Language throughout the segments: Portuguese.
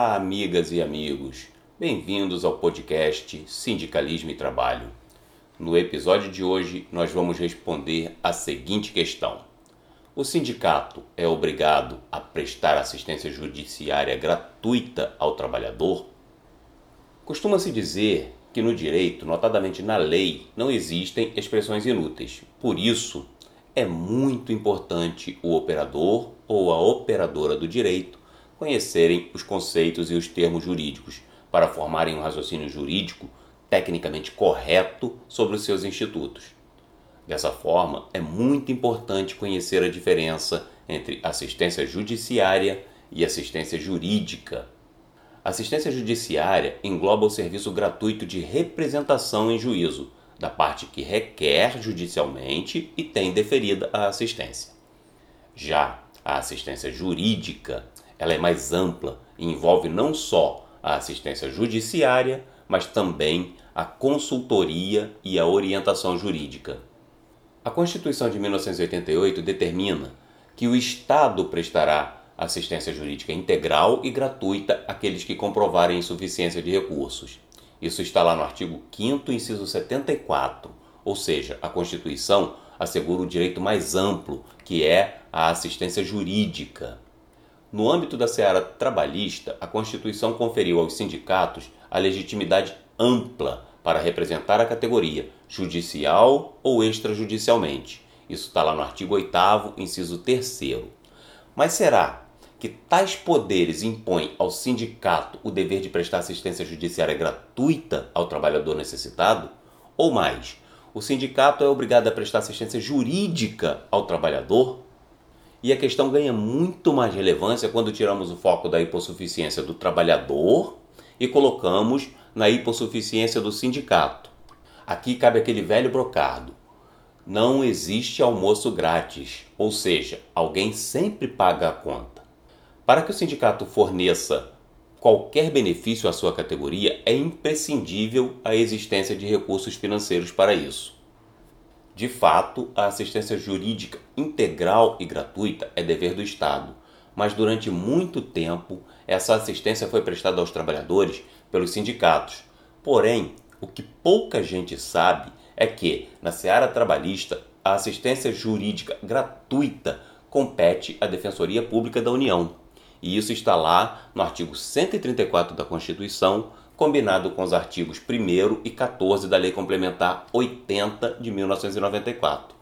Olá, amigas e amigos. Bem-vindos ao podcast Sindicalismo e Trabalho. No episódio de hoje, nós vamos responder a seguinte questão: O sindicato é obrigado a prestar assistência judiciária gratuita ao trabalhador? Costuma-se dizer que no direito, notadamente na lei, não existem expressões inúteis. Por isso, é muito importante o operador ou a operadora do direito conhecerem os conceitos e os termos jurídicos para formarem um raciocínio jurídico tecnicamente correto sobre os seus institutos. Dessa forma, é muito importante conhecer a diferença entre assistência judiciária e assistência jurídica. Assistência judiciária engloba o serviço gratuito de representação em juízo, da parte que requer judicialmente e tem deferida a assistência. Já a assistência jurídica, ela é mais ampla e envolve não só a assistência judiciária, mas também a consultoria e a orientação jurídica. A Constituição de 1988 determina que o Estado prestará assistência jurídica integral e gratuita àqueles que comprovarem insuficiência de recursos. Isso está lá no artigo 5, inciso 74. Ou seja, a Constituição assegura o direito mais amplo, que é a assistência jurídica. No âmbito da seara trabalhista, a Constituição conferiu aos sindicatos a legitimidade ampla para representar a categoria, judicial ou extrajudicialmente. Isso está lá no artigo 8, inciso 3. Mas será que tais poderes impõem ao sindicato o dever de prestar assistência judiciária gratuita ao trabalhador necessitado? Ou mais, o sindicato é obrigado a prestar assistência jurídica ao trabalhador? E a questão ganha muito mais relevância quando tiramos o foco da hipossuficiência do trabalhador e colocamos na hipossuficiência do sindicato. Aqui cabe aquele velho brocado. Não existe almoço grátis, ou seja, alguém sempre paga a conta. Para que o sindicato forneça qualquer benefício à sua categoria, é imprescindível a existência de recursos financeiros para isso. De fato, a assistência jurídica integral e gratuita é dever do Estado, mas durante muito tempo essa assistência foi prestada aos trabalhadores pelos sindicatos. Porém, o que pouca gente sabe é que, na seara trabalhista, a assistência jurídica gratuita compete à Defensoria Pública da União e isso está lá no artigo 134 da Constituição, combinado com os artigos 1 e 14 da Lei Complementar 80 de 1994.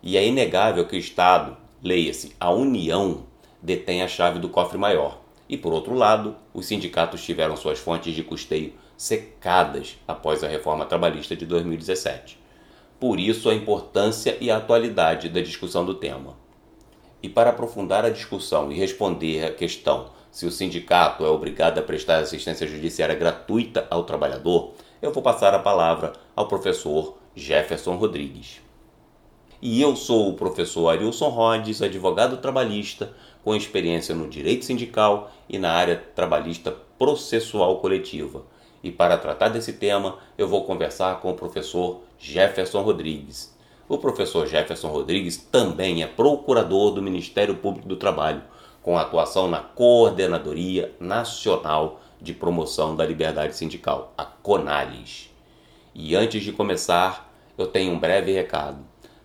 E é inegável que o Estado, leia-se, a União, detém a chave do cofre maior. E por outro lado, os sindicatos tiveram suas fontes de custeio secadas após a reforma trabalhista de 2017. Por isso a importância e a atualidade da discussão do tema. E para aprofundar a discussão e responder à questão se o sindicato é obrigado a prestar assistência judiciária gratuita ao trabalhador, eu vou passar a palavra ao professor Jefferson Rodrigues. E eu sou o professor Arilson Rhodes, advogado trabalhista com experiência no direito sindical e na área trabalhista processual coletiva. E para tratar desse tema, eu vou conversar com o professor Jefferson Rodrigues. O professor Jefferson Rodrigues também é procurador do Ministério Público do Trabalho, com atuação na Coordenadoria Nacional de Promoção da Liberdade Sindical, a CONALES. E antes de começar, eu tenho um breve recado.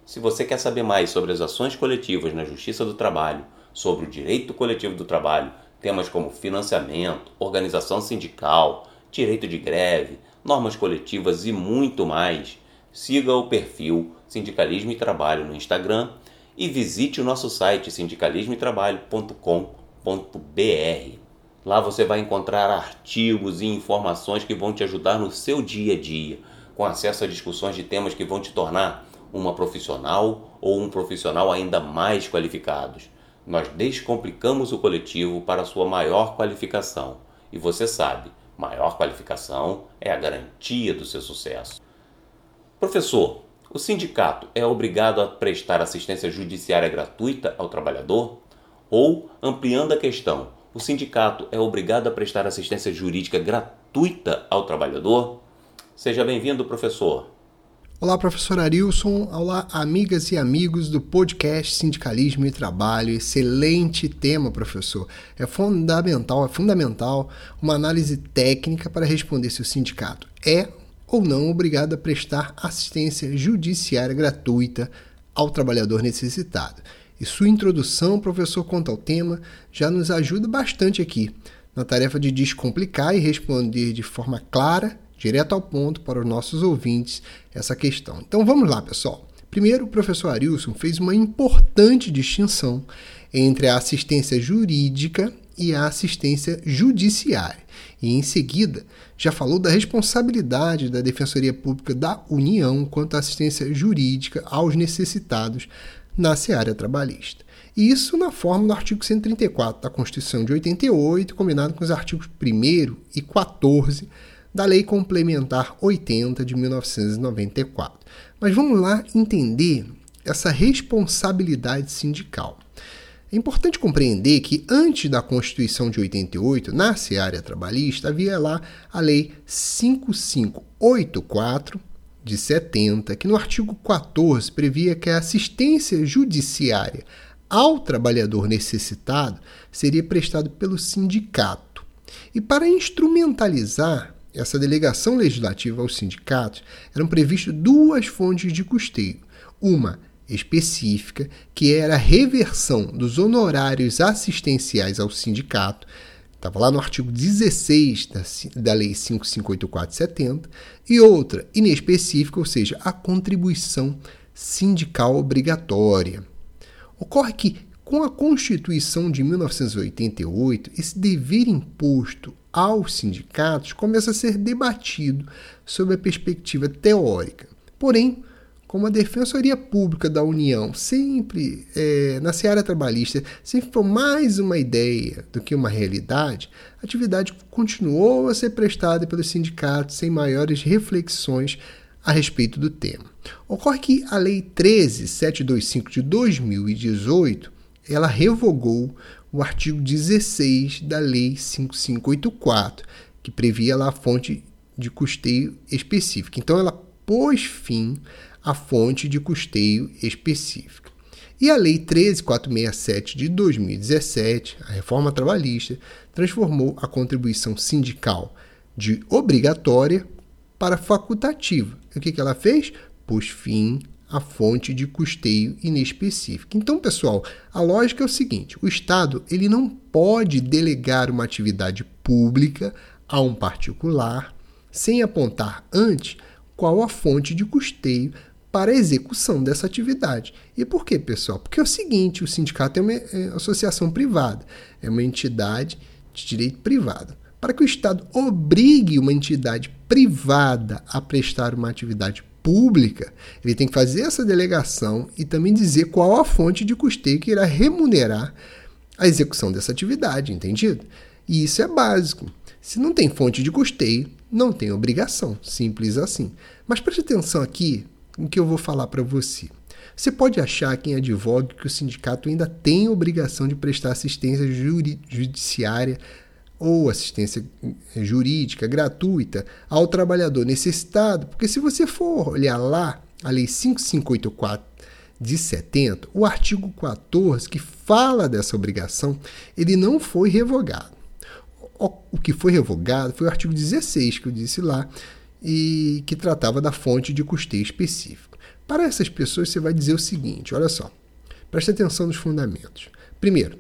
Se você quer saber mais sobre as ações coletivas na Justiça do Trabalho, sobre o direito coletivo do trabalho, temas como financiamento, organização sindical, direito de greve, normas coletivas e muito mais, siga o perfil Sindicalismo e Trabalho no Instagram e visite o nosso site sindicalismoetrabalho.com.br. Lá você vai encontrar artigos e informações que vão te ajudar no seu dia a dia, com acesso a discussões de temas que vão te tornar uma profissional ou um profissional ainda mais qualificados. Nós descomplicamos o coletivo para sua maior qualificação. E você sabe, maior qualificação é a garantia do seu sucesso. Professor, o sindicato é obrigado a prestar assistência judiciária gratuita ao trabalhador? Ou, ampliando a questão, o sindicato é obrigado a prestar assistência jurídica gratuita ao trabalhador? Seja bem-vindo, professor. Olá, professor Arilson. Olá, amigas e amigos do podcast Sindicalismo e Trabalho. Excelente tema, professor. É fundamental, é fundamental uma análise técnica para responder se o sindicato é ou não obrigado a prestar assistência judiciária gratuita ao trabalhador necessitado. E sua introdução, professor, quanto ao tema, já nos ajuda bastante aqui na tarefa de descomplicar e responder de forma clara direto ao ponto para os nossos ouvintes essa questão. Então vamos lá, pessoal. Primeiro, o professor Arilson fez uma importante distinção entre a assistência jurídica e a assistência judiciária. E em seguida, já falou da responsabilidade da Defensoria Pública da União quanto à assistência jurídica aos necessitados na seara trabalhista. E isso na forma do artigo 134 da Constituição de 88, combinado com os artigos 1 e 14 da Lei Complementar 80 de 1994. Mas vamos lá entender essa responsabilidade sindical. É importante compreender que antes da Constituição de 88, na seara trabalhista, havia lá a Lei 5584 de 70, que no artigo 14 previa que a assistência judiciária ao trabalhador necessitado seria prestado pelo sindicato. E para instrumentalizar essa delegação legislativa aos sindicatos, eram previstas duas fontes de custeio. Uma específica, que era a reversão dos honorários assistenciais ao sindicato, estava lá no artigo 16 da, da Lei 5584/70, e outra inespecífica, ou seja, a contribuição sindical obrigatória. Ocorre que, com a Constituição de 1988, esse dever imposto aos sindicatos começa a ser debatido sob a perspectiva teórica. Porém, como a Defensoria Pública da União sempre, é, na seara trabalhista, sempre foi mais uma ideia do que uma realidade, a atividade continuou a ser prestada pelos sindicatos sem maiores reflexões a respeito do tema. Ocorre que a Lei 13725 de 2018 ela revogou o artigo 16 da Lei 5584, que previa lá a fonte de custeio específica. Então, ela pôs fim à fonte de custeio específica. E a Lei 13467 de 2017, a reforma trabalhista, transformou a contribuição sindical de obrigatória para facultativa. E o que, que ela fez? Pôs fim a fonte de custeio inespecífica. Então, pessoal, a lógica é o seguinte: o Estado ele não pode delegar uma atividade pública a um particular sem apontar antes qual a fonte de custeio para a execução dessa atividade. E por quê, pessoal? Porque é o seguinte: o sindicato é uma é associação privada, é uma entidade de direito privado. Para que o Estado obrigue uma entidade privada a prestar uma atividade pública, ele tem que fazer essa delegação e também dizer qual a fonte de custeio que irá remunerar a execução dessa atividade, entendido? E isso é básico. Se não tem fonte de custeio, não tem obrigação, simples assim. Mas preste atenção aqui no que eu vou falar para você. Você pode achar quem advoga que o sindicato ainda tem obrigação de prestar assistência judiciária ou assistência jurídica gratuita ao trabalhador necessitado, porque se você for olhar lá a Lei 5584 de 70, o artigo 14 que fala dessa obrigação, ele não foi revogado. O que foi revogado foi o artigo 16 que eu disse lá e que tratava da fonte de custeio específico. Para essas pessoas você vai dizer o seguinte, olha só. Preste atenção nos fundamentos. Primeiro,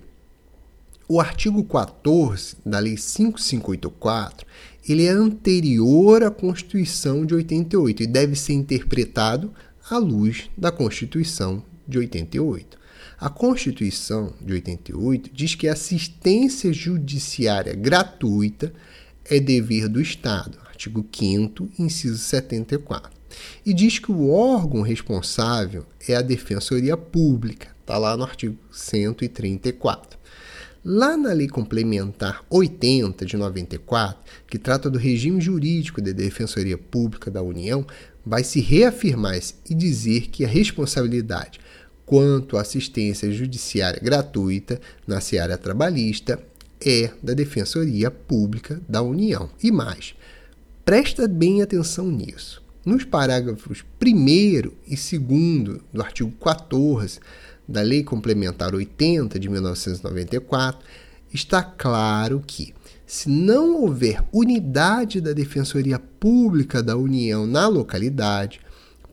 o artigo 14 da Lei 5584 ele é anterior à Constituição de 88 e deve ser interpretado à luz da Constituição de 88. A Constituição de 88 diz que a assistência judiciária gratuita é dever do Estado, artigo 5 inciso 74. E diz que o órgão responsável é a Defensoria Pública, está lá no artigo 134. Lá na Lei Complementar 80 de 94, que trata do regime jurídico da Defensoria Pública da União, vai se reafirmar e dizer que a responsabilidade quanto à assistência judiciária gratuita na seara trabalhista é da Defensoria Pública da União. E mais, presta bem atenção nisso. nos parágrafos 1 e 2 do artigo 14 da Lei Complementar 80 de 1994, está claro que, se não houver unidade da Defensoria Pública da União na localidade,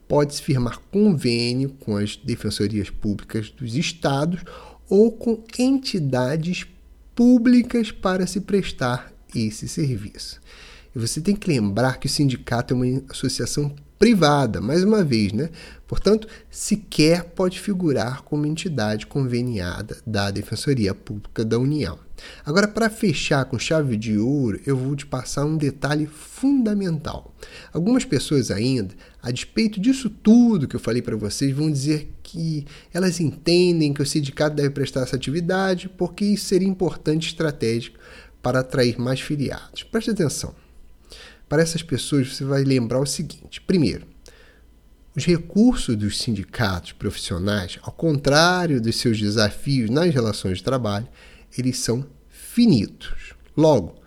pode-se firmar convênio com as defensorias públicas dos estados ou com entidades públicas para se prestar esse serviço. E você tem que lembrar que o sindicato é uma associação privada, mais uma vez, né? Portanto, sequer pode figurar como entidade conveniada da Defensoria Pública da União. Agora, para fechar com chave de ouro, eu vou te passar um detalhe fundamental. Algumas pessoas ainda, a despeito disso tudo que eu falei para vocês, vão dizer que elas entendem que o sindicato deve prestar essa atividade porque isso seria importante estratégico para atrair mais filiados. Preste atenção. Para essas pessoas, você vai lembrar o seguinte: primeiro, os recursos dos sindicatos profissionais, ao contrário dos seus desafios nas relações de trabalho, eles são finitos. Logo,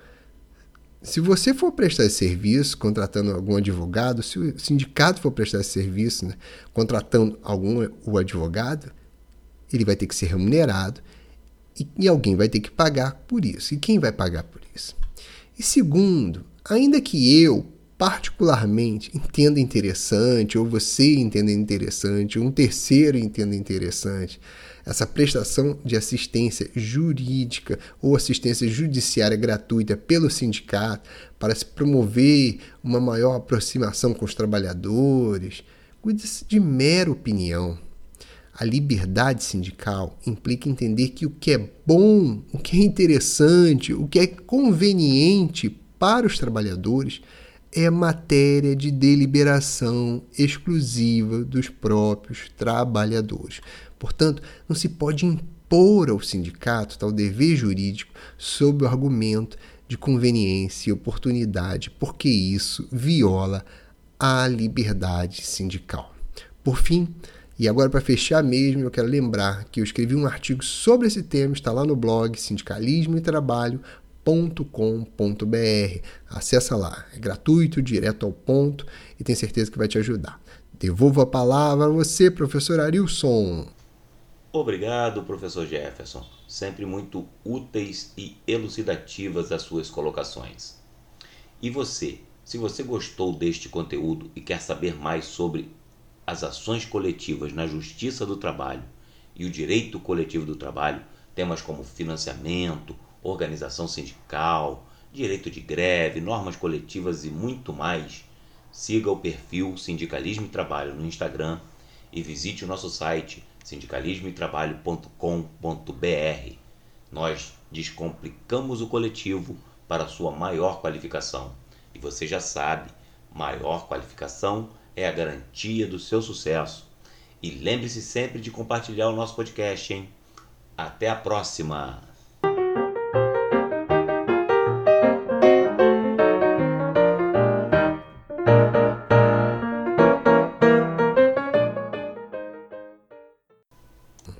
se você for prestar esse serviço contratando algum advogado, se o sindicato for prestar esse serviço né, contratando algum o advogado, ele vai ter que ser remunerado e, e alguém vai ter que pagar por isso. E quem vai pagar por isso? E segundo, Ainda que eu, particularmente, entenda interessante, ou você entenda interessante, ou um terceiro entenda interessante, essa prestação de assistência jurídica ou assistência judiciária gratuita pelo sindicato para se promover uma maior aproximação com os trabalhadores, cuida-se de mera opinião. A liberdade sindical implica entender que o que é bom, o que é interessante, o que é conveniente para os trabalhadores é matéria de deliberação exclusiva dos próprios trabalhadores. Portanto, não se pode impor ao sindicato tal dever jurídico sob o argumento de conveniência e oportunidade, porque isso viola a liberdade sindical. Por fim, e agora para fechar mesmo, eu quero lembrar que eu escrevi um artigo sobre esse tema, está lá no blog Sindicalismo e Trabalho com.br. Acessa lá, é gratuito, direto ao ponto e tenho certeza que vai te ajudar. Devolvo a palavra a você, professor Arilson. Obrigado, professor Jefferson. Sempre muito úteis e elucidativas as suas colocações. E você, se você gostou deste conteúdo e quer saber mais sobre as ações coletivas na Justiça do Trabalho e o direito coletivo do trabalho, temas como financiamento, organização sindical, direito de greve, normas coletivas e muito mais, siga o perfil Sindicalismo e Trabalho no Instagram e visite o nosso site sindicalismoetrabalho.com.br. Nós descomplicamos o coletivo para sua maior qualificação. E você já sabe, maior qualificação é a garantia do seu sucesso. E lembre-se sempre de compartilhar o nosso podcast, hein? Até a próxima!